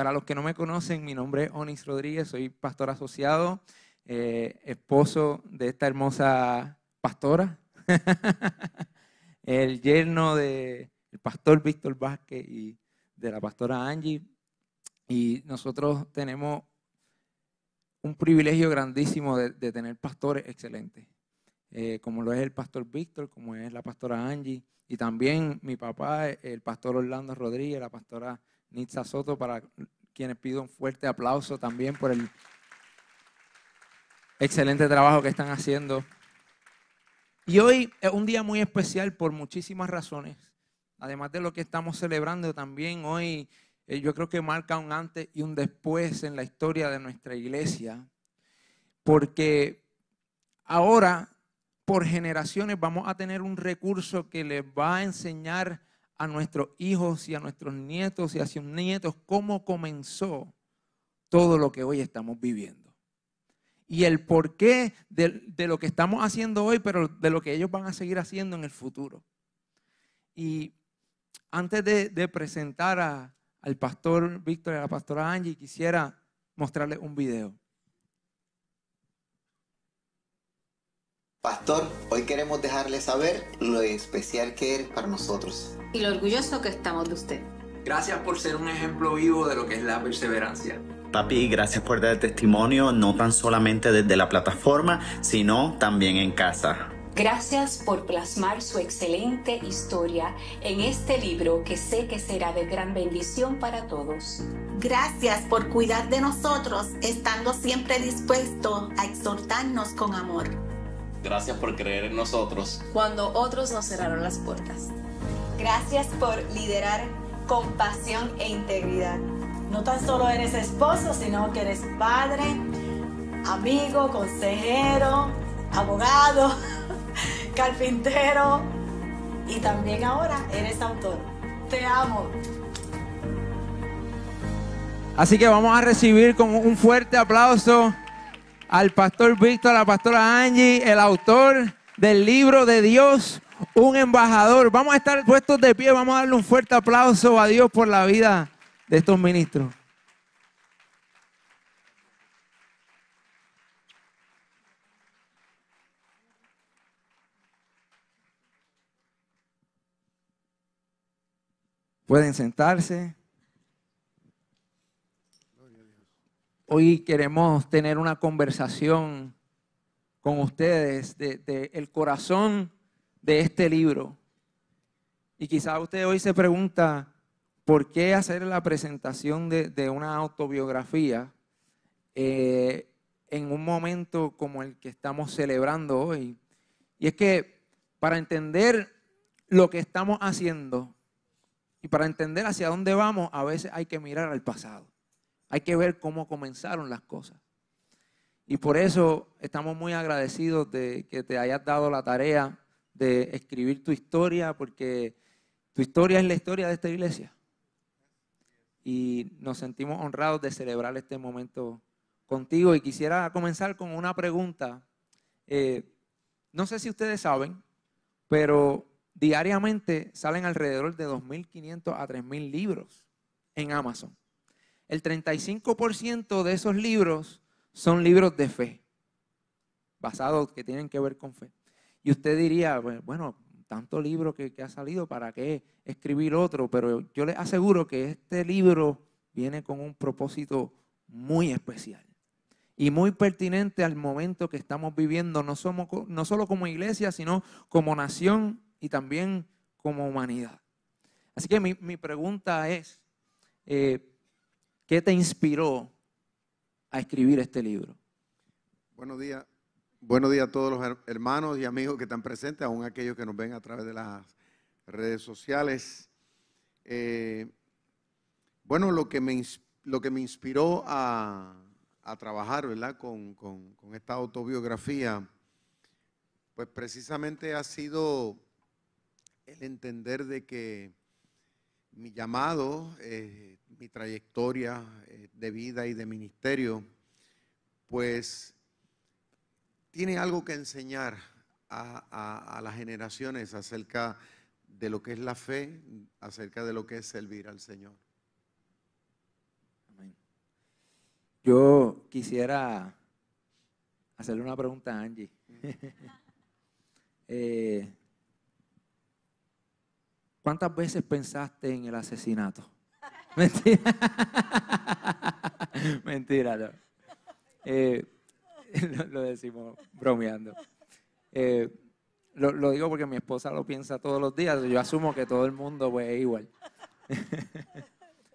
Para los que no me conocen, mi nombre es Onis Rodríguez, soy pastor asociado, eh, esposo de esta hermosa pastora, el yerno del pastor Víctor Vázquez y de la pastora Angie. Y nosotros tenemos un privilegio grandísimo de, tener pastores excelentes, eh, como lo es el pastor Víctor, como es la pastora Angie, y también mi papá, el pastor Orlando Rodríguez, la pastora Nitza Soto, para quienes pido un fuerte aplauso también por el excelente trabajo que están haciendo. Y hoy es un día muy especial por muchísimas razones. Además de lo que estamos celebrando, también hoy eh, yo creo que marca un antes y un después en la historia de nuestra iglesia. Porque ahora, por generaciones, vamos a tener un recurso que les va a enseñar a nuestros hijos y a nuestros nietos y a sus nietos cómo comenzó todo lo que hoy estamos viviendo. Y el porqué de, de lo que estamos haciendo hoy, pero de lo que ellos van a seguir haciendo en el futuro. Y antes de, presentar al pastor Víctor y a la pastora Angie, quisiera mostrarles un video. Pastor, hoy queremos dejarle saber lo especial que eres para nosotros y lo orgulloso que estamos de usted. Gracias por ser un ejemplo vivo de lo que es la perseverancia. Papi, gracias por dar testimonio, no tan solamente desde la plataforma, sino también en casa. Gracias por plasmar su excelente historia en este libro que sé que será de gran bendición para todos. Gracias por cuidar de nosotros, estando siempre dispuesto a exhortarnos con amor. Gracias por creer en nosotros. Cuando otros nos cerraron las puertas. Gracias por liderar con pasión e integridad. No tan solo eres esposo, sino que eres padre, amigo, consejero, abogado, carpintero y también ahora eres autor. Te amo. Así que vamos a recibir con un fuerte aplauso al pastor Víctor, a la pastora Angie, el autor del libro de Dios un embajador. Vamos a estar puestos de pie, vamos a darle un fuerte aplauso a Dios por la vida de estos ministros. Pueden sentarse. Hoy queremos tener una conversación con ustedes del de, el corazón de este libro. Y quizá usted hoy se pregunta, ¿por qué hacer la presentación de, una autobiografía eh, en un momento como el que estamos celebrando hoy? Y es que para entender lo que estamos haciendo y para entender hacia dónde vamos, a veces hay que mirar al pasado. Hay que ver cómo comenzaron las cosas. Y por eso estamos muy agradecidos de que te hayas dado la tarea de escribir tu historia, porque tu historia es la historia de esta iglesia. Y nos sentimos honrados de celebrar este momento contigo. Y quisiera comenzar con una pregunta. Eh, no sé si ustedes saben, pero diariamente salen alrededor de 2.500 a 3.000 libros en Amazon. El 35% de esos libros son libros de fe, basados que tienen que ver con fe. Y usted diría, bueno, tanto libro que, ha salido, ¿para qué escribir otro? Pero yo le aseguro que este libro viene con un propósito muy especial y muy pertinente al momento que estamos viviendo, no, somos, no solo como iglesia, sino como nación y también como humanidad. Así que mi, pregunta es, eh, ¿qué te inspiró a escribir este libro? Buenos días. Buenos días a todos los hermanos y amigos que están presentes, aún aquellos que nos ven a través de las redes sociales. Eh, bueno, lo que me, lo que me inspiró a, trabajar ¿verdad? Con, esta autobiografía, pues precisamente ha sido el entender de que mi llamado, eh, mi trayectoria eh, de vida y de ministerio, pues tiene algo que enseñar a, las generaciones acerca de lo que es la fe, acerca de lo que es servir al Señor. Yo quisiera hacerle una pregunta a Angie. Eh, ¿Cuántas veces pensaste en el asesinato? Mentira. Mentira, no. Eh, lo, decimos bromeando. Eh, lo, digo porque mi esposa lo piensa todos los días. Yo asumo que todo el mundo pues, es igual.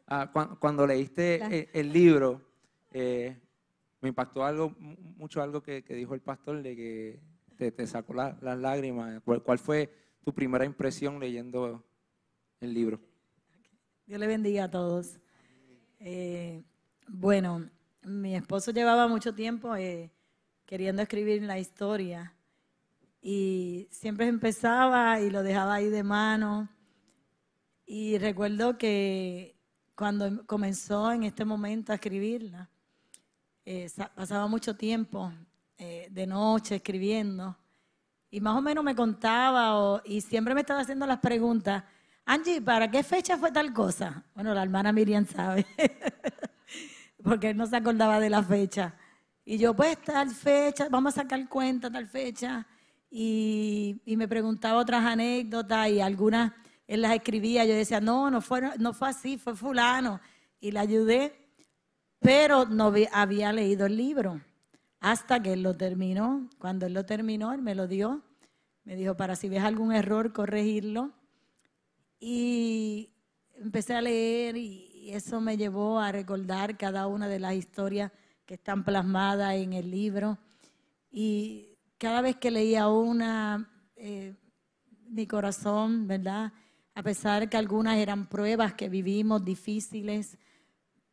Ah, cuando, leíste el, libro, eh, me impactó algo, mucho algo que, dijo el pastor de que te, sacó las lágrimas. ¿Cuál, fue tu primera impresión leyendo el libro? Dios le bendiga a todos. Eh, bueno, mi esposo llevaba mucho tiempo queriendo escribir la historia. Y siempre empezaba y lo dejaba ahí de mano. Y recuerdo que cuando comenzó en este momento a escribirla, eh, pasaba mucho tiempo eh, de noche escribiendo. Y más o menos me contaba y siempre me estaba haciendo las preguntas. Angie, ¿para qué fecha fue tal cosa? Bueno, la hermana Miriam sabe, porque él no se acordaba de la fecha. Y yo, pues, tal fecha, vamos a sacar cuenta, tal fecha. Y, me preguntaba otras anécdotas y algunas él las escribía. Yo decía, no, no fue, no fue así, fue fulano. Y le ayudé, pero no había leído el libro. Hasta que él lo terminó. Cuando él lo terminó, él me lo dio. Me dijo, para si ves algún error, corregirlo. Y empecé a leer y eso me llevó a recordar cada una de las historias que están plasmadas en el libro. Y cada vez que leía una, eh, mi corazón, ¿verdad? A pesar que algunas eran pruebas que vivimos difíciles,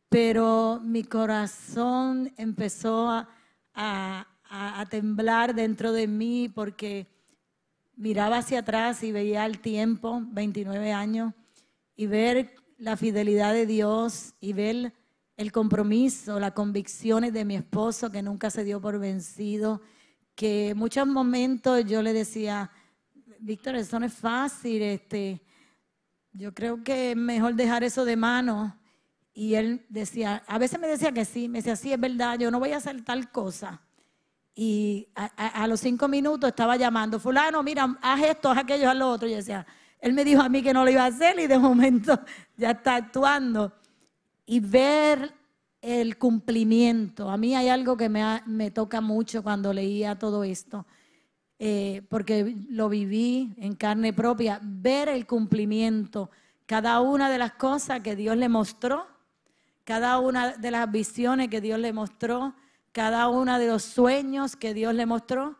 pero mi corazón empezó a, a temblar dentro de mí porque miraba hacia atrás y veía el tiempo, 29 años, y ver la fidelidad de Dios y ver el compromiso, las convicciones de mi esposo que nunca se dio por vencido, que muchos momentos yo le decía, Víctor, eso no es fácil, este, yo creo que es mejor dejar eso de mano. Y él decía, a veces me decía que sí, me decía, sí, es verdad, yo no voy a hacer tal cosa. Y a, los cinco minutos estaba llamando, fulano, mira, haz esto, haz aquello, haz lo otro. Y decía, él me dijo a mí que no lo iba a hacer y de momento ya está actuando y ver el cumplimiento. A mí hay algo que me, toca mucho cuando leía todo esto, eh, porque lo viví en carne propia, ver el cumplimiento, cada una de las cosas que Dios le mostró, cada una de las visiones que Dios le mostró, cada uno de los sueños que Dios le mostró,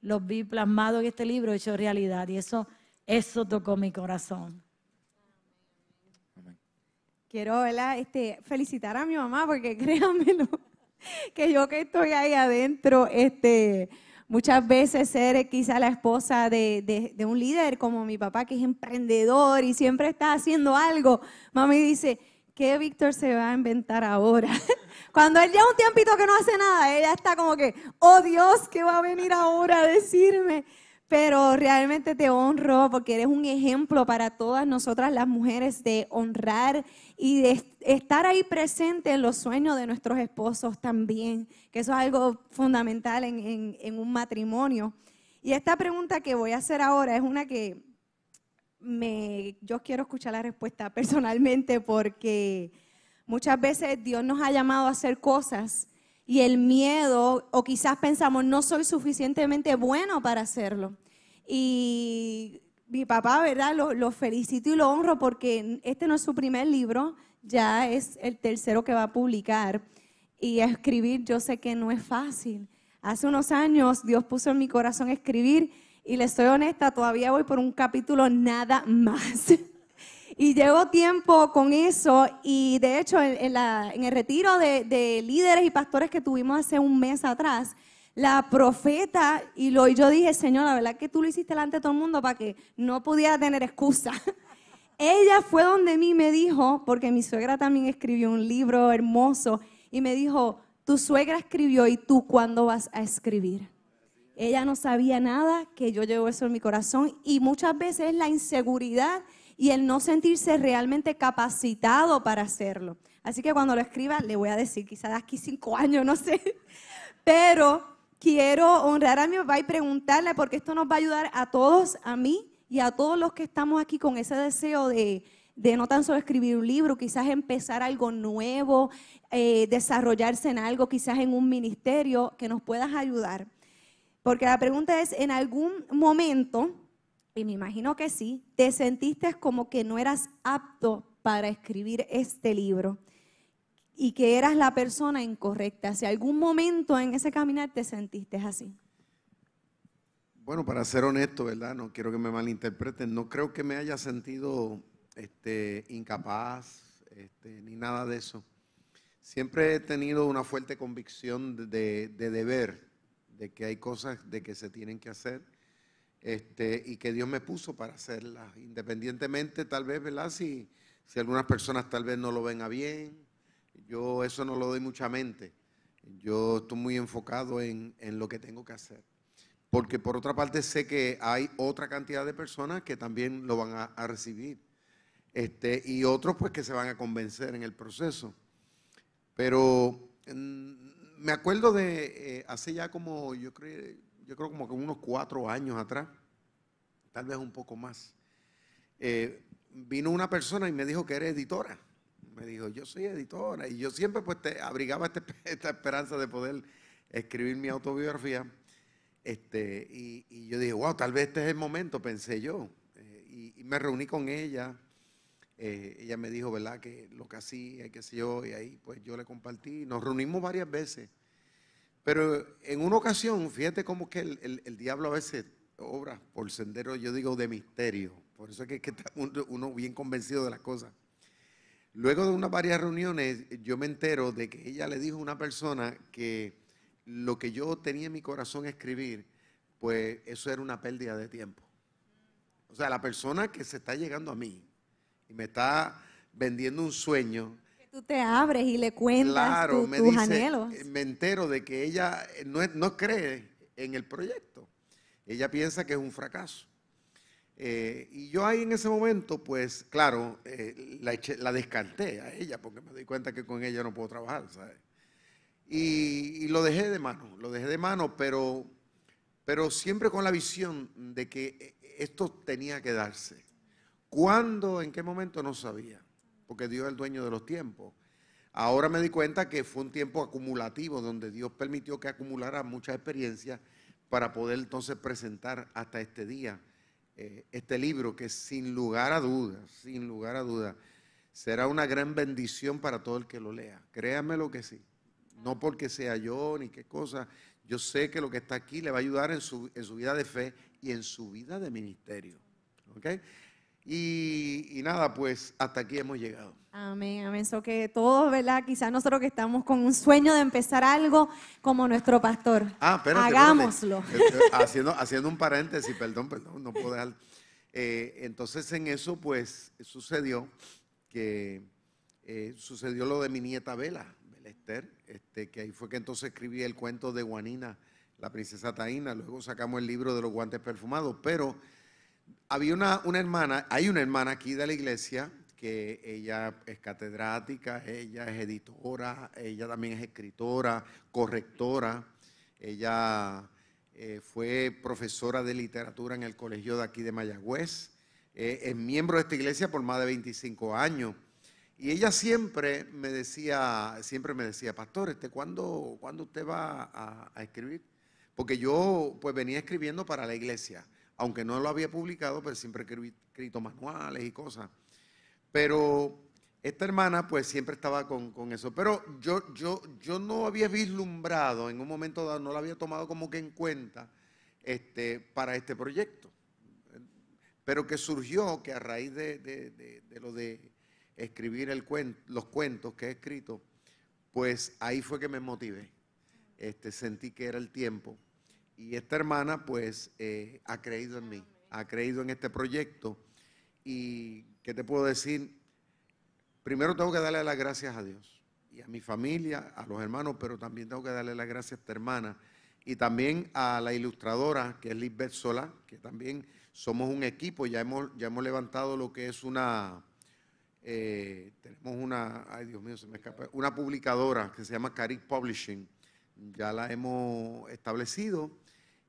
los vi plasmados en este libro hecho realidad. Y eso, eso tocó mi corazón quiero Este, felicitar a mi mamá porque créanmelo, que yo que estoy ahí adentro, este, muchas veces ser quizá la esposa de, de, un líder como mi papá que es emprendedor y siempre está haciendo algo, mami dice, ¿qué Víctor se va a inventar ahora? Cuando él lleva un tiempito que no hace nada, ella está como que, oh Dios, ¿qué va a venir ahora a decirme? pero realmente te honro porque eres un ejemplo para todas nosotras las mujeres de honrar y de estar ahí presente en los sueños de nuestros esposos también, que eso es algo fundamental en, un matrimonio. Y esta pregunta que voy a hacer ahora es una que me, yo quiero escuchar la respuesta personalmente porque muchas veces Dios nos ha llamado a hacer cosas y el miedo, o quizás pensamos, no soy suficientemente bueno para hacerlo. Y mi papá, ¿verdad? Lo, felicito y lo honro porque este no es su primer libro, ya es el tercero que va a publicar. Y escribir yo sé que no es fácil. Hace unos años Dios puso en mi corazón escribir y le soy honesta, todavía voy por un capítulo nada más. Y llevo tiempo con eso y de hecho en, el retiro de, líderes y pastores que tuvimos hace un mes atrás, la profeta, y, lo, yo dije, Señor, la verdad que tú lo hiciste delante de todo el mundo para que no pudiera tener excusa. Ella fue donde mí me dijo, porque mi suegra también escribió un libro hermoso, y me dijo, tu suegra escribió y tú cuándo vas a escribir. Ella no sabía nada, que yo llevo eso en mi corazón y muchas veces la inseguridad y el no sentirse realmente capacitado para hacerlo. Así que cuando lo escriba, le voy a decir, quizás de aquí cinco años, no sé. Pero quiero honrar a mi papá y preguntarle, porque esto nos va a ayudar a todos, a mí y a todos los que estamos aquí con ese deseo de, no tan solo escribir un libro, quizás empezar algo nuevo, eh, desarrollarse en algo, quizás en un ministerio, que nos puedas ayudar. Porque la pregunta es, en algún momento y me imagino que sí, te sentiste como que no eras apto para escribir este libro y que eras la persona incorrecta. Si algún momento en ese caminar te sentiste así. Bueno, para ser honesto, ¿verdad? No quiero que me malinterpreten. No creo que me haya sentido este, incapaz este, ni nada de eso. Siempre he tenido una fuerte convicción de, de deber, de que hay cosas de que se tienen que hacer este, y que Dios me puso para hacerla, independientemente tal vez, ¿verdad? Si, si algunas personas tal vez no lo ven a bien, yo eso no lo doy mucha mente. Yo estoy muy enfocado en, lo que tengo que hacer. Porque por otra parte sé que hay otra cantidad de personas que también lo van a, recibir. Este, y otros pues que se van a convencer en el proceso. Pero mm, me acuerdo de eh, hace ya como, yo creo, yo creo como que unos cuatro años atrás, tal vez un poco más, eh, vino una persona y me dijo que era editora. Me dijo, yo soy editora. Y yo siempre pues te abrigaba este, esta esperanza de poder escribir mi autobiografía. Este, y, yo dije, wow, tal vez este es el momento, pensé yo. Eh, y, me reuní con ella. Eh, ella me dijo, ¿verdad? Que lo que hacía, qué sé yo, y ahí pues yo le compartí. Nos reunimos varias veces. Pero en una ocasión, fíjate cómo que el, diablo a veces obra por sendero, yo digo, de misterio. Por eso es que, que está uno bien convencido de las cosas. Luego de unas varias reuniones, yo me entero de que ella le dijo a una persona que lo que yo tenía en mi corazón escribir, pues eso era una pérdida de tiempo. O sea, la persona que se está llegando a mí y me está vendiendo un sueño, tú te abres y le cuentas me tus anhelos. Eh, me entero de que ella eh, no, cree en el proyecto. Ella piensa que es un fracaso. Eh, y yo ahí en ese momento, pues claro, la, descarté a ella porque me di cuenta que con ella no puedo trabajar, ¿sabes? Y, lo dejé de mano, lo dejé de mano, pero, pero siempre con la visión de que esto tenía que darse. ¿Cuándo, en qué momento? No sabía porque Dios es el dueño de los tiempos. Ahora me di cuenta que fue un tiempo acumulativo donde Dios permitió que acumulara mucha experiencia para poder entonces presentar hasta este día eh, este libro que sin lugar a dudas, sin lugar a dudas, será una gran bendición para todo el que lo lea. Créanme lo que sí. No porque sea yo ni qué cosa. Yo sé que lo que está aquí le va a ayudar en su, en su vida de fe y en su vida de ministerio. ¿Okay? Y, nada, pues hasta aquí hemos llegado. Amén, amén. Eso que todos, ¿verdad? Quizás nosotros que estamos con un sueño de empezar algo como nuestro pastor. Ah, espérate, Hagámoslo. Haciendo, haciendo un paréntesis, perdón, perdón, no puedo dejar. Eh, entonces en eso, pues sucedió que eh, sucedió lo de mi nieta Vela, Vela Esther, este, que ahí fue que entonces escribí el cuento de Juanina, la princesa Taína. Luego sacamos el libro de los guantes perfumados, pero había una, hermana, hay una hermana aquí de la iglesia que ella es catedrática, ella es editora, ella también es escritora, correctora, ella eh, fue profesora de literatura en el colegio de aquí de Mayagüez, eh, es miembro de esta iglesia por más de 25 años. Y ella siempre me decía, siempre me decía, pastor, este, ¿cuándo, usted va a, a escribir? Porque yo pues venía escribiendo para la iglesia aunque no lo había publicado, pero siempre he escrito manuales y cosas. Pero esta hermana pues siempre estaba con, eso. Pero yo, yo, yo no había vislumbrado en un momento dado, no la había tomado como que en cuenta este, para este proyecto. Pero que surgió que a raíz de, lo de escribir el los cuentos que he escrito, pues ahí fue que me motivé. Este, sentí que era el tiempo. Y esta hermana pues eh, ha creído en mí, ha creído en este proyecto. Y, ¿qué te puedo decir? Primero tengo que darle las gracias a Dios y a mi familia, a los hermanos, pero también tengo que darle las gracias a esta hermana y también a la ilustradora, que es Lisbeth Sola, que también somos un equipo, ya hemos, ya hemos levantado lo que es una, eh, tenemos una, ay Dios mío, se me escapa, una publicadora que se llama Caric Publishing, ya la hemos establecido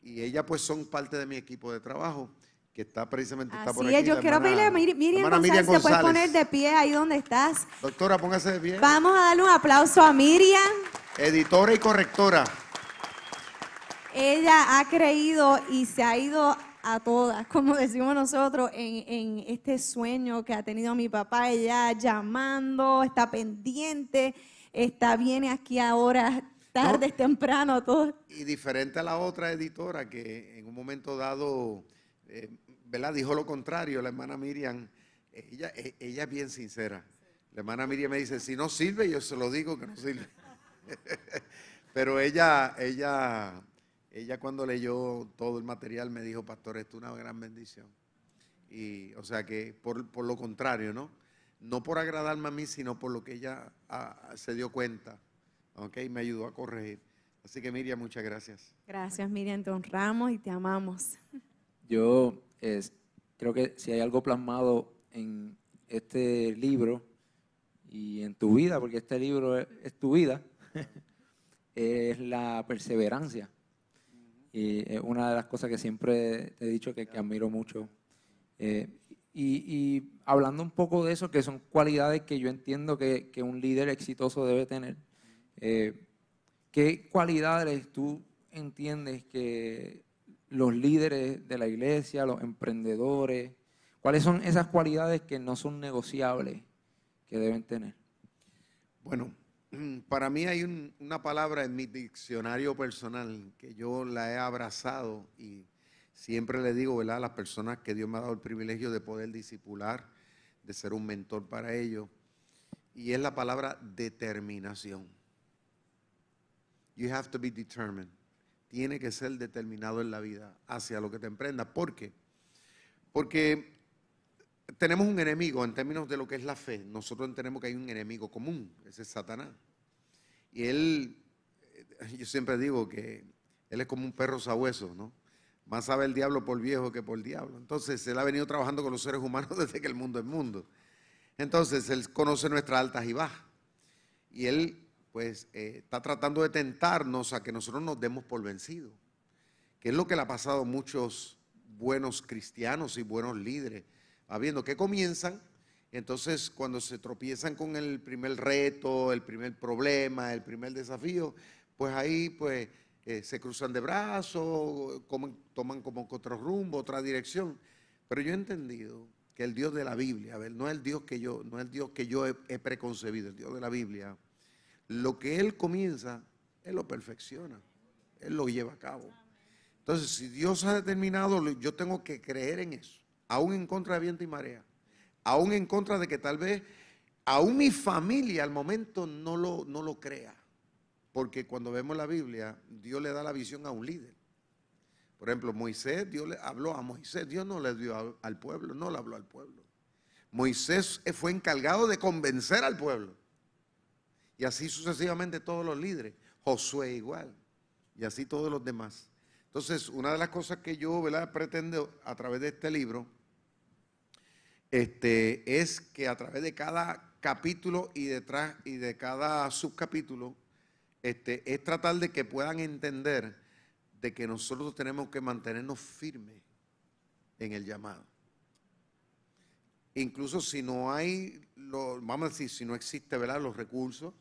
y ella pues son parte de mi equipo de trabajo que está precisamente está por aquí. yo quiero pedirle a Miriam, González, ¿te puedes poner de pie ahí donde estás? Doctora, póngase de pie. Vamos a darle un aplauso a Miriam. Editora y correctora. Ella ha creído y se ha ido a todas, como decimos nosotros, en, este sueño que ha tenido mi papá, ella llamando, está pendiente, está, viene aquí ahora tardes, temprano, todo. Y diferente a la otra editora que en un momento dado, eh, ¿verdad? Dijo lo contrario, la hermana Miriam, ella, e, ella es bien sincera. La hermana Miriam me dice, si no sirve, yo se lo digo que no sirve. Pero ella, ella ella cuando leyó todo el material me dijo, pastor, esto es una gran bendición. Y, o sea que por, lo contrario, ¿no? No por agradarme a mí, sino por lo que ella ah, se dio cuenta, ¿ok? Me ayudó a corregir. Así que Miriam, muchas gracias. Gracias Miriam, te honramos y te amamos. Yo creo que si hay algo plasmado en este libro y en tu vida, porque este libro es tu vida, es la perseverancia. Y es una de las cosas que siempre te he dicho que, admiro mucho. Eh, y, hablando un poco de eso, que son cualidades que yo entiendo que, un líder exitoso debe tener, eh, ¿qué cualidades tú entiendes que los líderes de la iglesia, los emprendedores, cuáles son esas cualidades que no son negociables que deben tener? Bueno, para mí hay una palabra en mi diccionario personal que yo la he abrazado y siempre le digo, ¿verdad? A las personas que Dios me ha dado el privilegio de poder disipular, de ser un mentor para ellos, y es la palabra determinación. You have to be determined. Tiene que ser determinado en la vida hacia lo que te emprenda. ¿Por qué? Porque tenemos un enemigo en términos de lo que es la fe. Nosotros entendemos que hay un enemigo común, ese es Satanás. Y él, yo siempre digo que él es como un perro sabueso, ¿no? Más sabe el diablo por viejo que por diablo. Entonces, él ha venido trabajando con los seres humanos desde que el mundo es mundo. Entonces, él conoce nuestras altas y bajas. Y él, pues, eh, está tratando de tentarnos a que nosotros nos demos por vencidos. Que es lo que le ha pasado a muchos buenos cristianos y buenos líderes habiendo que comienzan, entonces cuando se tropiezan con el primer reto, el primer problema, el primer desafío, pues ahí pues eh, se cruzan de brazos, toman como otro rumbo, otra dirección. Pero yo he entendido que el Dios de la Biblia, a ver, no es el Dios que yo, no es el Dios que yo he, he preconcebido, el Dios de la Biblia, lo que Él comienza, Él lo perfecciona, Él lo lleva a cabo. Entonces, si Dios ha determinado, yo tengo que creer en eso aún en contra de viento y marea, aún en contra de que tal vez, aún mi familia al momento no lo, no lo crea. Porque cuando vemos la Biblia, Dios le da la visión a un líder. Por ejemplo, Moisés, Dios le habló a Moisés, Dios no le dio al pueblo, no le habló al pueblo. Moisés fue encargado de convencer al pueblo. Y así sucesivamente todos los líderes. Josué igual. Y así todos los demás. Entonces, una de las cosas que yo pretendo a través de este libro este, es que a través de cada capítulo y detrás y de cada subcapítulo, este, es tratar de que puedan entender de que nosotros tenemos que mantenernos firmes en el llamado. Incluso si no hay, vamos a decir, si no existe ¿verdad? los recursos,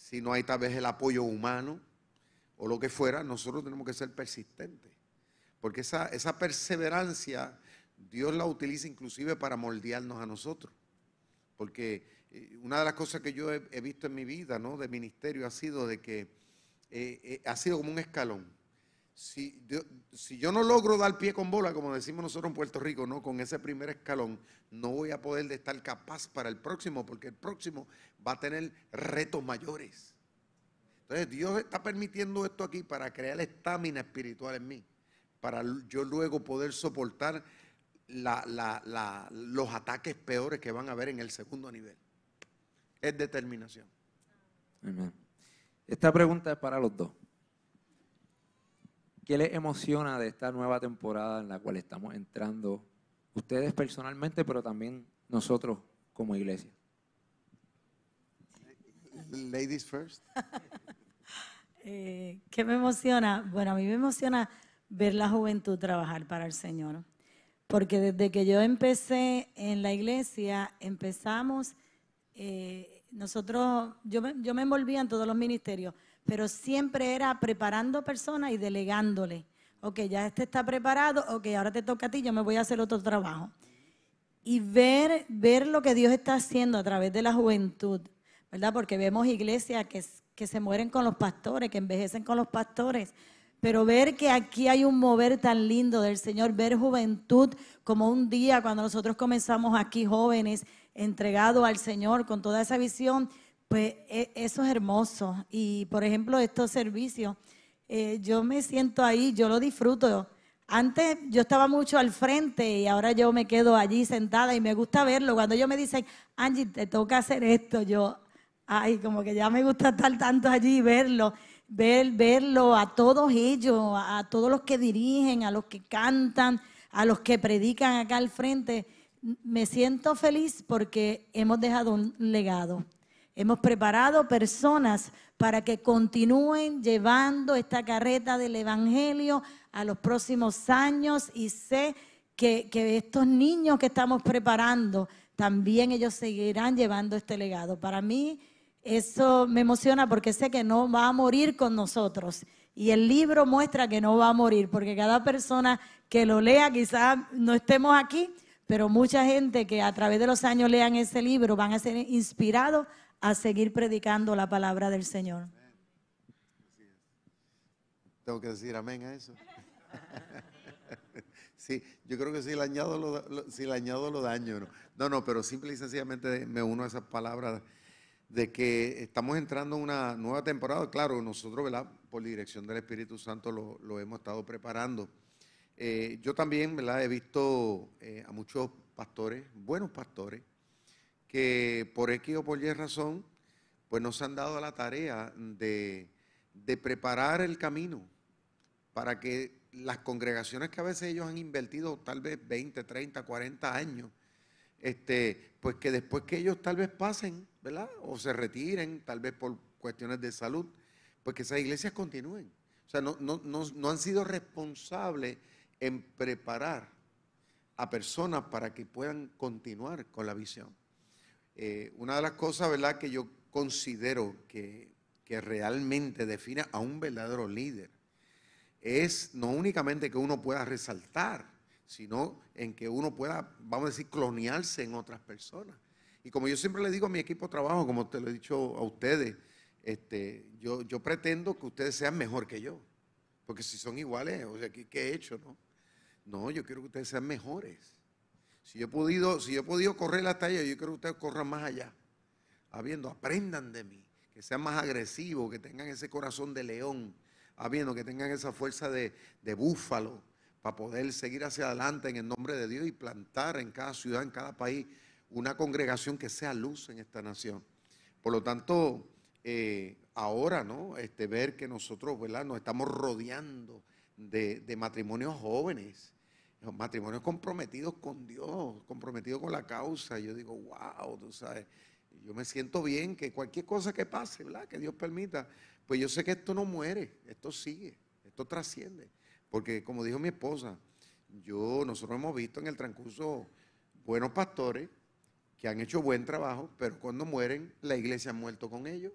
si no hay tal vez el apoyo humano, o lo que fuera, nosotros tenemos que ser persistentes. Porque esa, esa perseverancia Dios la utiliza inclusive para moldearnos a nosotros. Porque una de las cosas que yo he, visto en mi vida, ¿no? De ministerio ha sido de que eh, eh, ha sido como un escalón. Si yo, no logro dar pie con bola, como decimos nosotros en Puerto Rico, ¿no? Con ese primer escalón, no voy a poder estar capaz para el próximo, porque el próximo va a tener retos mayores. Entonces Dios está permitiendo esto aquí para crear estamina espiritual en mí, para yo luego poder soportar los ataques peores que van a haber en el segundo nivel. Es determinación. Esta pregunta es para los dos. ¿Qué les emociona de esta nueva temporada en la cual estamos entrando? Ustedes personalmente, pero también nosotros como iglesia. Ladies first. Eh, ¿Qué me emociona? Bueno, a mí me emociona ver la juventud trabajar para el Señor. Porque desde que yo empecé en la iglesia, empezamos, eh, nosotros, yo me, yo me envolvía en todos los ministerios, pero siempre era preparando personas y delegándole. Ok, ya este está preparado, ok, ahora te toca a ti, yo me voy a hacer otro trabajo. Y ver, ver lo que Dios está haciendo a través de la juventud, ¿verdad? Porque vemos iglesias que, que se mueren con los pastores, que envejecen con los pastores, pero ver que aquí hay un mover tan lindo del Señor, ver juventud como un día cuando nosotros comenzamos aquí jóvenes, entregados al Señor con toda esa visión, pues e, eso es hermoso. Y por ejemplo, estos servicios, eh, yo me siento ahí, yo lo disfruto. Antes yo estaba mucho al frente y ahora yo me quedo allí sentada y me gusta verlo. Cuando ellos me dicen, Angie, te toca hacer esto, yo, ay, como que ya me gusta estar tanto allí y verlo ver, verlo a todos ellos, a todos los que dirigen, a los que cantan, a los que predican acá al frente. Me siento feliz porque hemos dejado un legado. Hemos preparado personas para que continúen llevando esta carreta del Evangelio a los próximos años y sé que, que, estos niños que estamos preparando, también ellos seguirán llevando este legado. Para mí eso me emociona porque sé que no va a morir con nosotros. Y el libro muestra que no va a morir, porque cada persona que lo lea, quizás no estemos aquí, pero mucha gente que a través de los años lean ese libro van a ser inspirados a seguir predicando la palabra del Señor. Tengo que decir amén a eso. sí, yo creo que si le añado lo, si le añado lo daño. No. no, no, pero simple y sencillamente me uno a esas palabras de que estamos entrando en una nueva temporada. Claro, nosotros, ¿verdad? Por dirección del Espíritu Santo lo, hemos estado preparando. Eh, yo también, ¿verdad? He visto eh, a muchos pastores, buenos pastores, que por X o por Y razón, pues nos han dado la tarea de, preparar el camino para que las congregaciones que a veces ellos han invertido tal vez 20, 30, 40 años, este, pues que después que ellos tal vez pasen, ¿verdad? O se retiren, tal vez por cuestiones de salud, pues que esas iglesias continúen. O sea, no, no, han sido responsables en preparar a personas para que puedan continuar con la visión. Eh, una de las cosas, ¿verdad?, que yo considero que, que realmente define a un verdadero líder es no únicamente que uno pueda resaltar, sino en que uno pueda, vamos a decir, clonearse en otras personas. Y como yo siempre le digo a mi equipo de trabajo, como te lo he dicho a ustedes, este, yo, yo pretendo que ustedes sean mejor que yo. Porque si son iguales, o sea, ¿qué, he hecho? No? no, yo quiero que ustedes sean mejores. Si yo he podido, si he podido correr la talla, yo quiero que ustedes corran más allá. Habiendo, aprendan de mí, que sean más agresivos, que tengan ese corazón de león, habiendo, que tengan esa fuerza de, de búfalo, para poder seguir hacia adelante en el nombre de Dios y plantar en cada ciudad, en cada país, una congregación que sea luz en esta nación. Por lo tanto, eh, ahora, ¿no? Este, ver que nosotros, ¿verdad? Nos estamos rodeando de, matrimonios jóvenes, matrimonios comprometidos con Dios, comprometidos con la causa. Yo digo, wow, tú sabes, yo me siento bien que cualquier cosa que pase, ¿verdad? Que Dios permita, pues yo sé que esto no muere, esto sigue, esto trasciende. Porque como dijo mi esposa, yo, nosotros hemos visto en el transcurso buenos pastores que han hecho buen trabajo, pero cuando mueren, la iglesia ha muerto con ellos.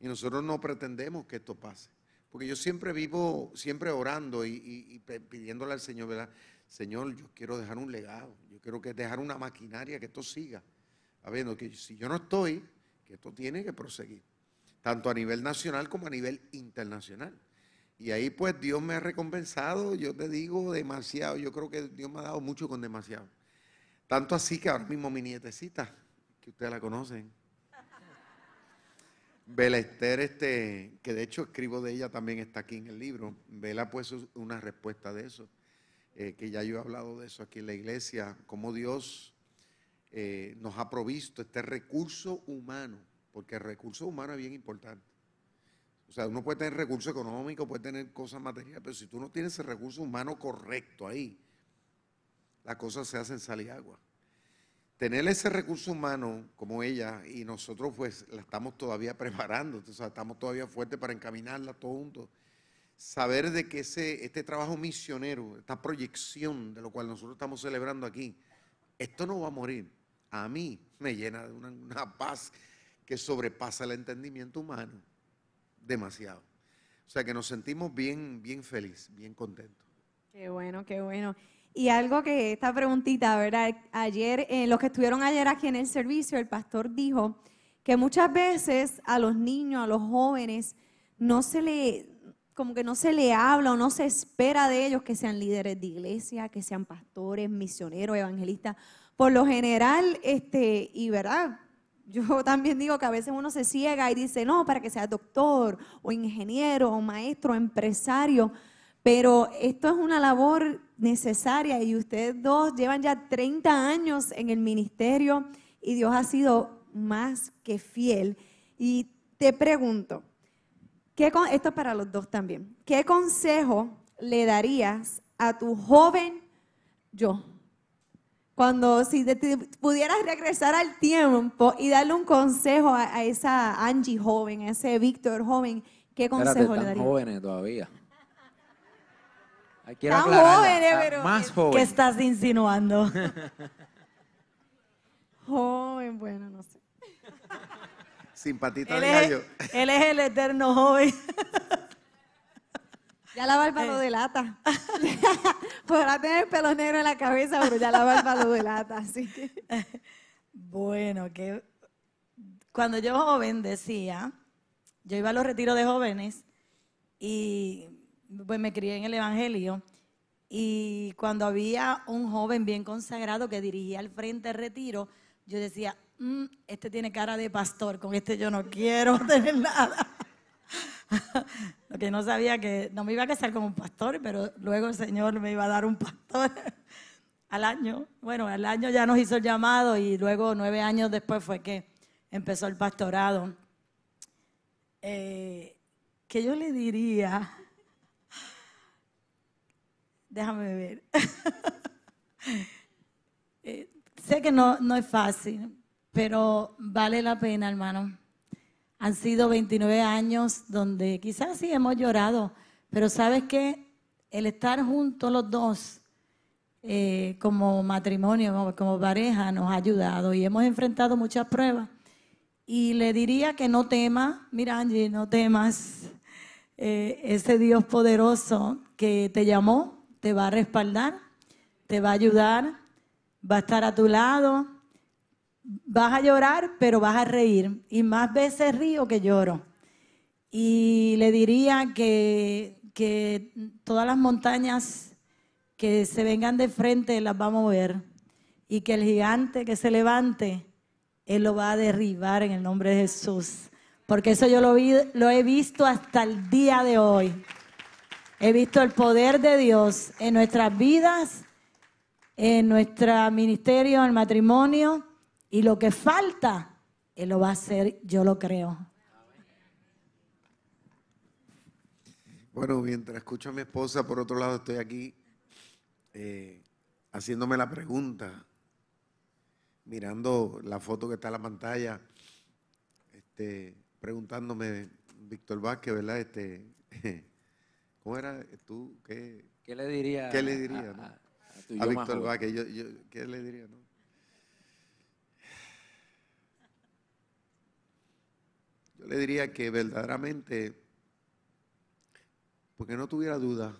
Y nosotros no pretendemos que esto pase. Porque yo siempre vivo, siempre orando y, pidiéndole al Señor, ¿verdad? Señor, yo quiero dejar un legado, yo quiero que dejar una maquinaria que esto siga. Habiendo que si yo no estoy, que esto tiene que proseguir, tanto a nivel nacional como a nivel internacional. Y ahí pues Dios me ha recompensado, yo te digo, demasiado. Yo creo que Dios me ha dado mucho con demasiado. Tanto así que ahora mismo mi nietecita, que ustedes la conocen, Bela Esther, este, que de hecho escribo de ella, también está aquí en el libro. Bela pues una respuesta de eso, eh, que ya yo he hablado de eso aquí en la iglesia, cómo Dios eh, nos ha provisto este recurso humano, porque el recurso humano es bien importante. O sea, uno puede tener recurso económico, puede tener cosas materiales, pero si tú no tienes el recurso humano correcto ahí, las cosas se hacen sal y agua tener ese recurso humano como ella y nosotros pues la estamos todavía preparando, estamos todavía fuertes para encaminarla todos juntos. Saber de que ese, este trabajo misionero, esta proyección de lo cual nosotros estamos celebrando aquí, esto no va a morir. A mí me llena de una, una paz que sobrepasa el entendimiento humano demasiado. O sea que nos sentimos bien, bien felices, bien contentos. Qué bueno, qué bueno. Y algo que esta preguntita, ¿verdad? Ayer, eh, los que estuvieron ayer aquí en el servicio, el pastor dijo que muchas veces a los niños, a los jóvenes, no se le, como que no se le habla o no se espera de ellos que sean líderes de iglesia, que sean pastores, misioneros, evangelistas. Por lo general, este, y verdad, yo también digo que a veces uno se ciega y dice, no, para que sea doctor o ingeniero o maestro, empresario. Pero esto es una labor necesaria y ustedes dos llevan ya 30 años en el ministerio y Dios ha sido más que fiel. Y te pregunto, ¿qué esto es para los dos también, ¿qué consejo le darías a tu joven yo? Cuando si pudieras regresar al tiempo y darle un consejo a, esa Angie joven, a ese Víctor joven, ¿qué consejo le darías? jóvenes todavía. Quiero jóvenes, pero más joven. ¿Qué estás insinuando? joven, bueno, no sé. Simpatita él de gallo. él es el eterno joven. Ya la barba lo delata. Podrá tener pelo negro en la cabeza, pero ya la barba lo delata. Así Bueno, que cuando yo joven decía, yo iba a los retiros de jóvenes y pues me crié en el Evangelio y cuando había un joven bien consagrado que dirigía al frente retiro, yo decía, mm, este tiene cara de pastor, con este yo no quiero tener nada. Lo que no sabía que no me iba a casar con un pastor, pero luego el Señor me iba a dar un pastor al año. Bueno, al año ya nos hizo el llamado y luego nueve años después fue que empezó el pastorado. Eh, ¿Qué yo le diría? Déjame ver. Eh, sé que no, es fácil, pero vale la pena, hermano. Han sido 29 años donde quizás sí hemos llorado, pero sabes que el estar juntos los dos eh, como matrimonio, como, pareja, nos ha ayudado y hemos enfrentado muchas pruebas. Y le diría que no tema, mira Angie, no temas, eh, ese Dios poderoso que te llamó, te va a respaldar, te va a ayudar, va a estar a tu lado. Vas a llorar, pero vas a reír. Y más veces río que lloro. Y le diría que, que todas las montañas que se vengan de frente las va a mover. Y que el gigante que se levante, Él lo va a derribar en el nombre de Jesús. Porque eso yo lo, vi, lo he visto hasta el día de hoy. He visto el poder de Dios en nuestras vidas, en nuestro ministerio, en el matrimonio, y lo que falta, Él lo va a hacer, yo lo creo. Bueno, mientras escucho a mi esposa, por otro lado estoy aquí eh, haciéndome la pregunta, mirando la foto que está en la pantalla, este, preguntándome, Víctor Vázquez, ¿verdad? Este, ¿Cómo era tú? ¿Qué, ¿Qué le diría? ¿Qué le diría? A, Víctor Vázquez, ¿qué le diría? No? Yo le diría que verdaderamente, porque no tuviera duda,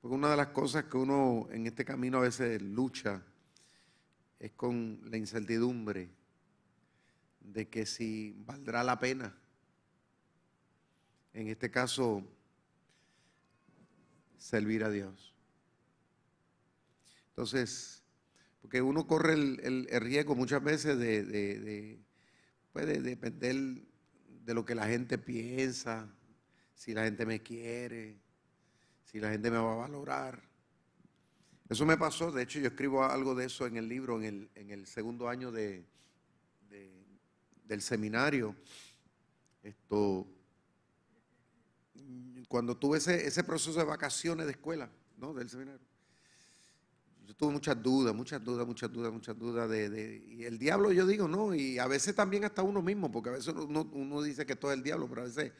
porque una de las cosas que uno en este camino a veces lucha es con la incertidumbre de que si valdrá la pena, en este caso, servir a Dios. Entonces, porque uno corre el, riesgo muchas veces de, de, puede depender de lo que la gente piensa, si la gente me quiere, si la gente me va a valorar. Eso me pasó, de hecho yo escribo algo de eso en el libro, en el, segundo año de, del seminario. Esto, cuando tuve ese, proceso de vacaciones de escuela, ¿no? Del seminario, yo tuve muchas dudas, muchas dudas, muchas dudas, muchas dudas de, y el diablo yo digo, no, y a veces también hasta uno mismo, porque a veces uno, dice que todo es el diablo, pero a veces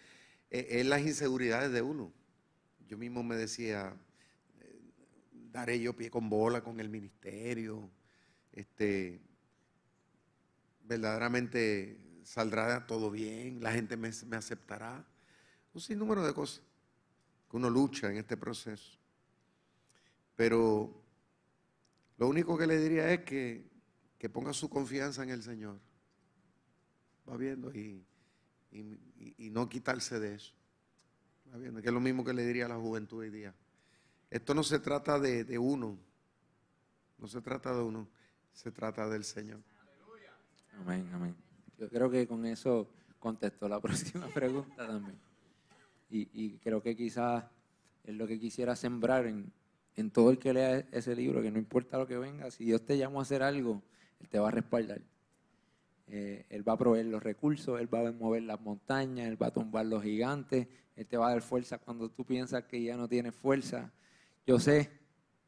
es, es las inseguridades de uno. Yo mismo me decía, daré yo pie con bola con el ministerio, este, verdaderamente saldrá todo bien, la gente me, aceptará, un sinnúmero de cosas que uno lucha en este proceso. Pero lo único que le diría es que, que ponga su confianza en el Señor. Va viendo y, y, no quitarse de eso. Va viendo, que es lo mismo que le diría a la juventud hoy día. Esto no se trata de, uno, no se trata de uno, se trata del Señor. Amén, amén. Yo creo que con eso contestó la próxima pregunta también. Y, creo que quizás es lo que quisiera sembrar en, todo el que lea ese libro, que no importa lo que venga, si Dios te llama a hacer algo, Él te va a respaldar. Eh, él va a proveer los recursos, Él va a mover las montañas, Él va a tumbar los gigantes, Él te va a dar fuerza cuando tú piensas que ya no tienes fuerza. Yo sé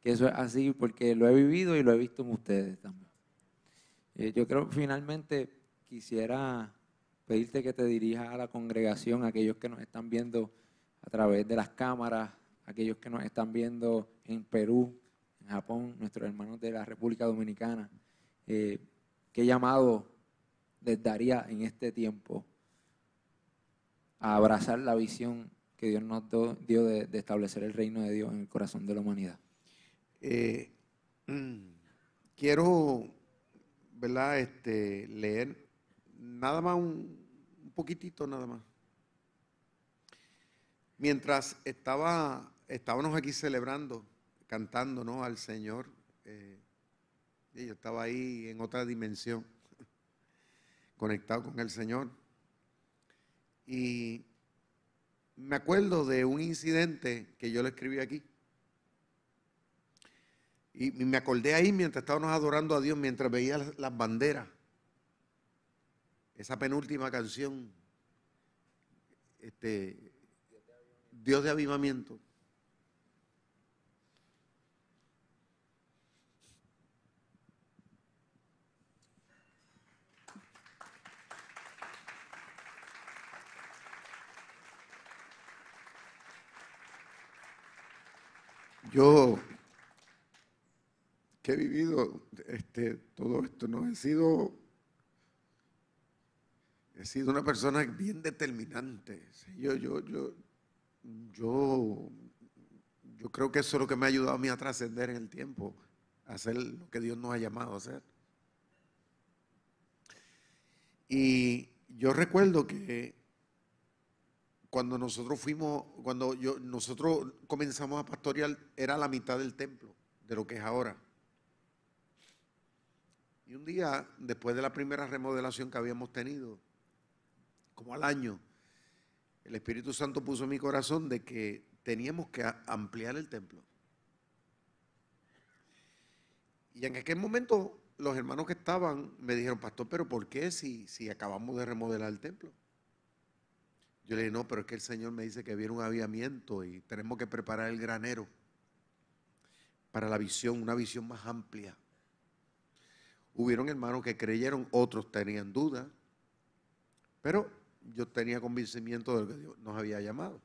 que eso es así porque lo he vivido y lo he visto en ustedes también. Eh, yo creo que finalmente quisiera pedirte que te dirijas a la congregación, a aquellos que nos están viendo a través de las cámaras, aquellos que nos están viendo en Perú, en Japón, nuestros hermanos de la República Dominicana. Eh, ¿Qué llamado les daría en este tiempo a abrazar la visión que Dios nos dio de, establecer el reino de Dios en el corazón de la humanidad? Eh, mm, quiero, ¿verdad? Este, leer nada más un, poquitito, nada más. Mientras estaba, estábamos aquí celebrando, cantando, ¿no? Al Señor. Eh, yo estaba ahí en otra dimensión, conectado con el Señor. Y me acuerdo de un incidente que yo le escribí aquí. Y me acordé ahí mientras estábamos adorando a Dios, mientras veía las banderas. Esa penúltima canción, este, Dios de avivamiento. Yo que he vivido este, todo esto, ¿no? He sido, he sido una persona bien determinante. Yo, yo, yo, yo, creo que eso es lo que me ha ayudado a mí a trascender en el tiempo, a hacer lo que Dios nos ha llamado a hacer. Y yo recuerdo que cuando nosotros fuimos, cuando yo, nosotros comenzamos a pastorear, era la mitad del templo de lo que es ahora. Y un día, después de la primera remodelación que habíamos tenido, como al año, el Espíritu Santo puso en mi corazón de que teníamos que ampliar el templo. Y en aquel momento los hermanos que estaban me dijeron, pastor, pero ¿por qué si, si acabamos de remodelar el templo? Yo le dije, no, pero es que el Señor me dice que viene un aviamiento y tenemos que preparar el granero para la visión, una visión más amplia. Hubieron hermanos que creyeron, otros tenían dudas, pero yo tenía convencimiento de lo que Dios nos había llamado.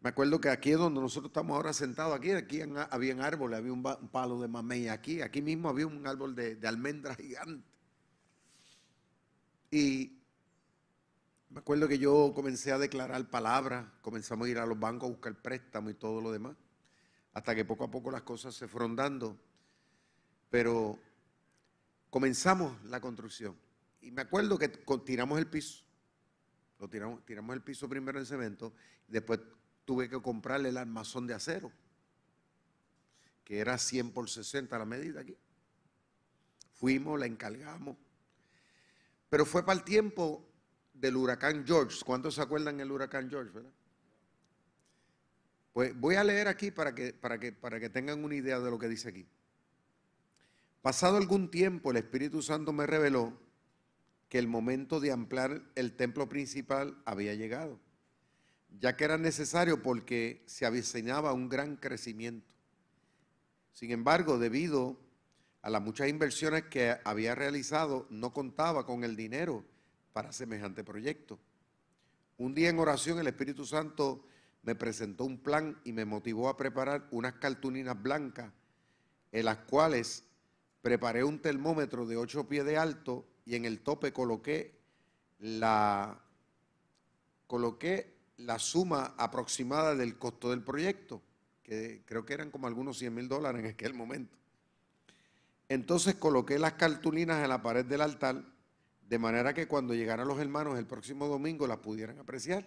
Me acuerdo que aquí es donde nosotros estamos ahora sentados, aquí, aquí había árboles, había un, palo de mamey aquí, aquí mismo había un árbol de, de almendra gigante. Y me acuerdo que yo comencé a declarar palabras, comenzamos a ir a los bancos a buscar préstamo y todo lo demás, hasta que poco a poco las cosas se fueron dando. Pero comenzamos la construcción. Y me acuerdo que tiramos el piso. Lo tiramos, tiramos el piso primero en cemento. Y después tuve que comprarle el armazón de acero. Que era 100 por 60 la medida aquí. Fuimos, la encargamos. Pero fue para el tiempo del huracán George. ¿Cuántos se acuerdan del huracán George? Pues voy a leer aquí para que, para, que, para que tengan una idea de lo que dice aquí. Pasado algún tiempo, el Espíritu Santo me reveló que el momento de ampliar el templo principal había llegado, ya que era necesario porque se avecinaba un gran crecimiento. Sin embargo, debido a las muchas inversiones que había realizado, no contaba con el dinero para semejante proyecto. Un día en oración el Espíritu Santo me presentó un plan y me motivó a preparar unas cartulinas blancas en las cuales preparé un termómetro de 8 pies de alto y en el tope coloqué la, coloqué la suma aproximada del costo del proyecto, que creo que eran como algunos 100 mil dólares en aquel momento. Entonces coloqué las cartulinas en la pared del altar, de manera que cuando llegaran los hermanos el próximo domingo las pudieran apreciar.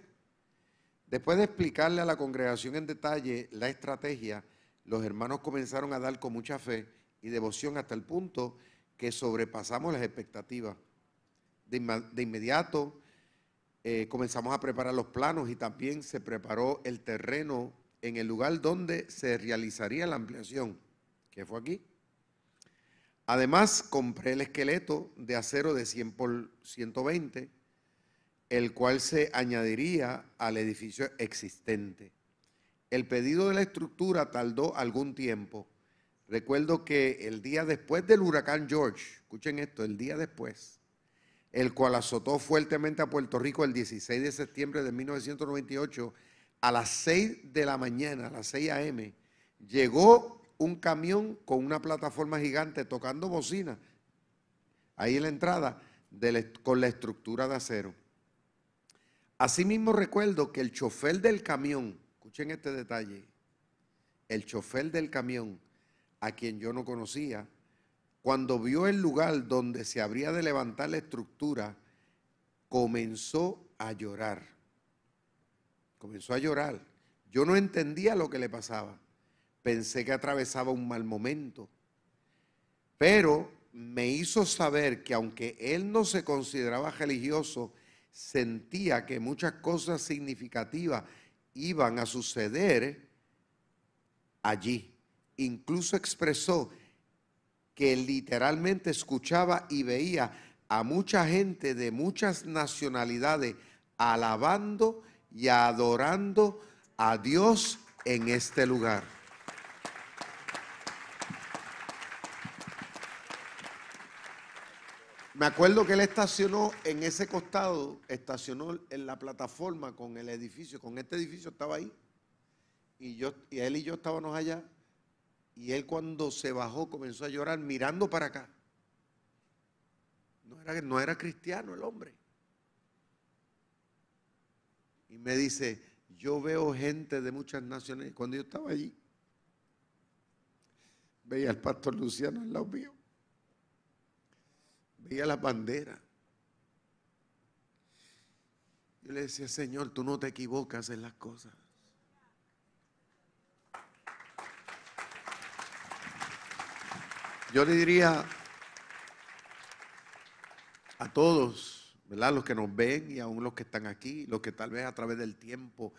Después de explicarle a la congregación en detalle la estrategia, los hermanos comenzaron a dar con mucha fe y devoción hasta el punto que sobrepasamos las expectativas. De, inmediato eh, comenzamos a preparar los planos y también se preparó el terreno en el lugar donde se realizaría la ampliación, que fue aquí. Además, compré el esqueleto de acero de 100 por 120, el cual se añadiría al edificio existente. El pedido de la estructura tardó algún tiempo Recuerdo que el día después del huracán George, escuchen esto, el día después, el cual azotó fuertemente a Puerto Rico el 16 de septiembre de 1998, a las 6 de la mañana, a las 6 a.m., llegó un camión con una plataforma gigante tocando bocina, ahí en la entrada, con la estructura de acero. Asimismo recuerdo que el chofer del camión, escuchen este detalle, el chofer del camión a quien yo no conocía, cuando vio el lugar donde se habría de levantar la estructura, comenzó a llorar. Comenzó a llorar. Yo no entendía lo que le pasaba. Pensé que atravesaba un mal momento. Pero me hizo saber que aunque él no se consideraba religioso, sentía que muchas cosas significativas iban a suceder allí incluso expresó que literalmente escuchaba y veía a mucha gente de muchas nacionalidades alabando y adorando a Dios en este lugar. Me acuerdo que él estacionó en ese costado, estacionó en la plataforma con el edificio, con este edificio estaba ahí. Y, yo, y él y yo estábamos allá y él cuando se bajó comenzó a llorar mirando para acá. No era, no era cristiano el hombre. Y me dice, yo veo gente de muchas naciones. Cuando yo estaba allí, veía al pastor Luciano al lado mío. Veía la bandera. Yo le decía, Señor, tú no te equivocas en las cosas. Yo le diría a todos, ¿verdad? Los que nos ven y aún los que están aquí, los que tal vez a través del tiempo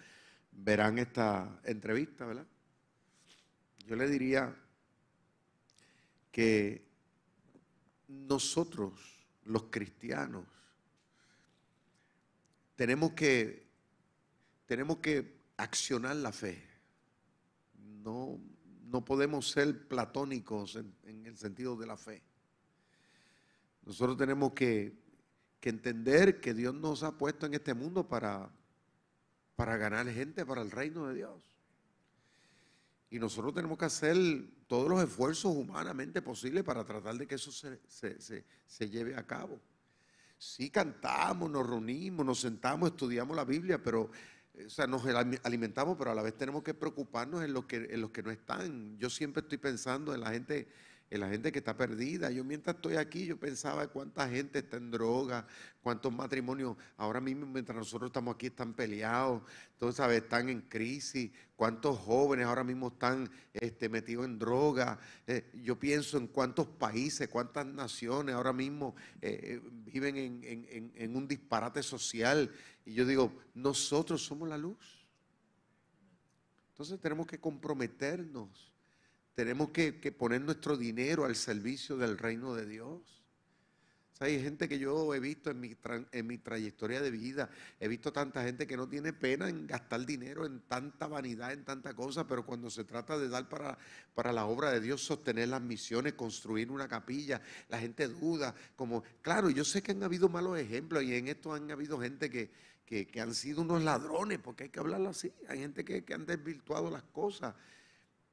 verán esta entrevista, ¿verdad? Yo le diría que nosotros, los cristianos, tenemos que, tenemos que accionar la fe. No, no podemos ser platónicos en, el sentido de la fe. Nosotros tenemos que, entender que Dios nos ha puesto en este mundo para, para ganar gente para el reino de Dios. Y nosotros tenemos que hacer todos los esfuerzos humanamente posibles para tratar de que eso se, se, lleve a cabo. Sí cantamos, nos reunimos, nos sentamos, estudiamos la Biblia, pero o sea, nos alimentamos, pero a la vez tenemos que preocuparnos en los que, en los que no están. Yo siempre estoy pensando en la gente en la gente que está perdida. Yo mientras estoy aquí, yo pensaba cuánta gente está en droga, cuántos matrimonios ahora mismo mientras nosotros estamos aquí están peleados, entonces, ¿sabes? Están en crisis, cuántos jóvenes ahora mismo están este, metidos en droga. Eh, yo pienso en cuántos países, cuántas naciones ahora mismo eh, viven en, en un disparate social. Y yo digo, nosotros somos la luz. Entonces tenemos que comprometernos tenemos que, poner nuestro dinero al servicio del reino de Dios. hay gente que yo he visto en mi, trayectoria de vida, he visto tanta gente que no tiene pena en gastar dinero en tanta vanidad, en tanta cosa, pero cuando se trata de dar para, para la obra de Dios, sostener las misiones, construir una capilla, la gente duda. Como, claro, yo sé que han habido malos ejemplos y en esto han habido gente que, que, han sido unos ladrones, porque hay que hablarlo así. Hay gente que, que han desvirtuado las cosas.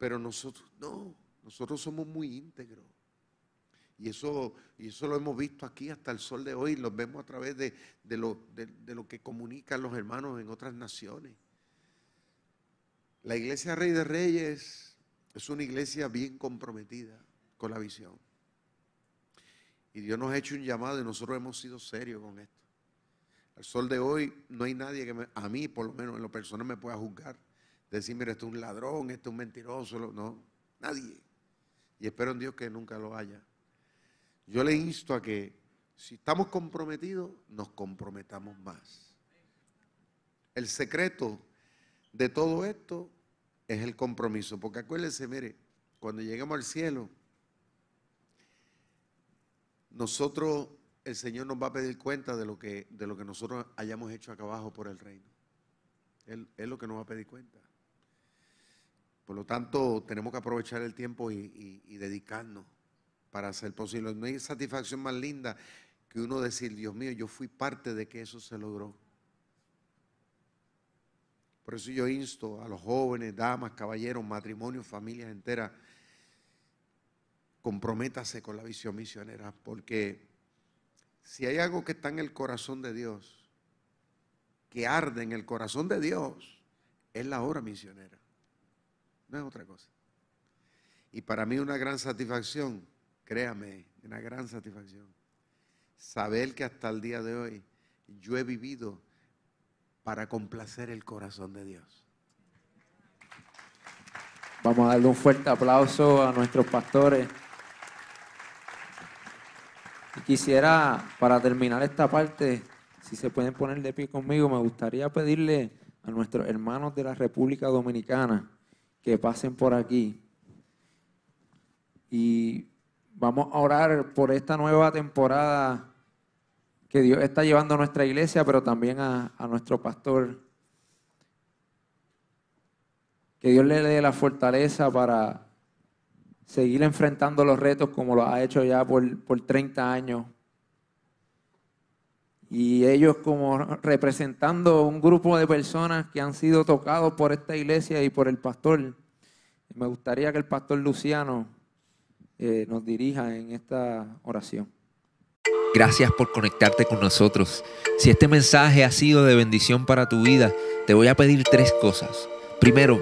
Pero nosotros no, nosotros somos muy íntegros. Y eso, y eso lo hemos visto aquí hasta el sol de hoy, lo vemos a través de, lo, de, lo que comunican los hermanos en otras naciones. La iglesia Rey de Reyes es una iglesia bien comprometida con la visión. Y Dios nos ha hecho un llamado y nosotros hemos sido serios con esto. Al sol de hoy no hay nadie que a mí, por lo menos en lo personal, me pueda juzgar decir, mira, esto es un ladrón, esto es un mentiroso. No, nadie. Y espero en Dios que nunca lo haya. Yo le insto a que si estamos comprometidos, nos comprometamos más. El secreto de todo esto es el compromiso. Porque acuérdense, mire, cuando lleguemos al cielo, nosotros, el Señor nos va a pedir cuenta de lo que, de lo que nosotros hayamos hecho acá abajo por el reino. Él es lo que nos va a pedir cuenta. Por lo tanto, tenemos que aprovechar el tiempo y, dedicarnos para hacer posible. No hay satisfacción más linda que uno decir, Dios mío, yo fui parte de que eso se logró. Por eso yo insto a los jóvenes, damas, caballeros, matrimonios, familias enteras, comprométase con la visión misionera, porque si hay algo que está en el corazón de Dios, que arde en el corazón de Dios, es la obra misionera. No es otra cosa. Y para mí una gran satisfacción, créame, una gran satisfacción, saber que hasta el día de hoy yo he vivido para complacer el corazón de Dios. Vamos a darle un fuerte aplauso a nuestros pastores. Y quisiera, para terminar esta parte, si se pueden poner de pie conmigo, me gustaría pedirle a nuestros hermanos de la República Dominicana que pasen por aquí. Y vamos a orar por esta nueva temporada que Dios está llevando a nuestra iglesia, pero también a, nuestro pastor. Que Dios le dé la fortaleza para seguir enfrentando los retos como lo ha hecho ya por, por 30 años. Y ellos como representando un grupo de personas que han sido tocados por esta iglesia y por el pastor. Me gustaría que el pastor Luciano eh, nos dirija en esta oración. Gracias por conectarte con nosotros. Si este mensaje ha sido de bendición para tu vida, te voy a pedir tres cosas. Primero,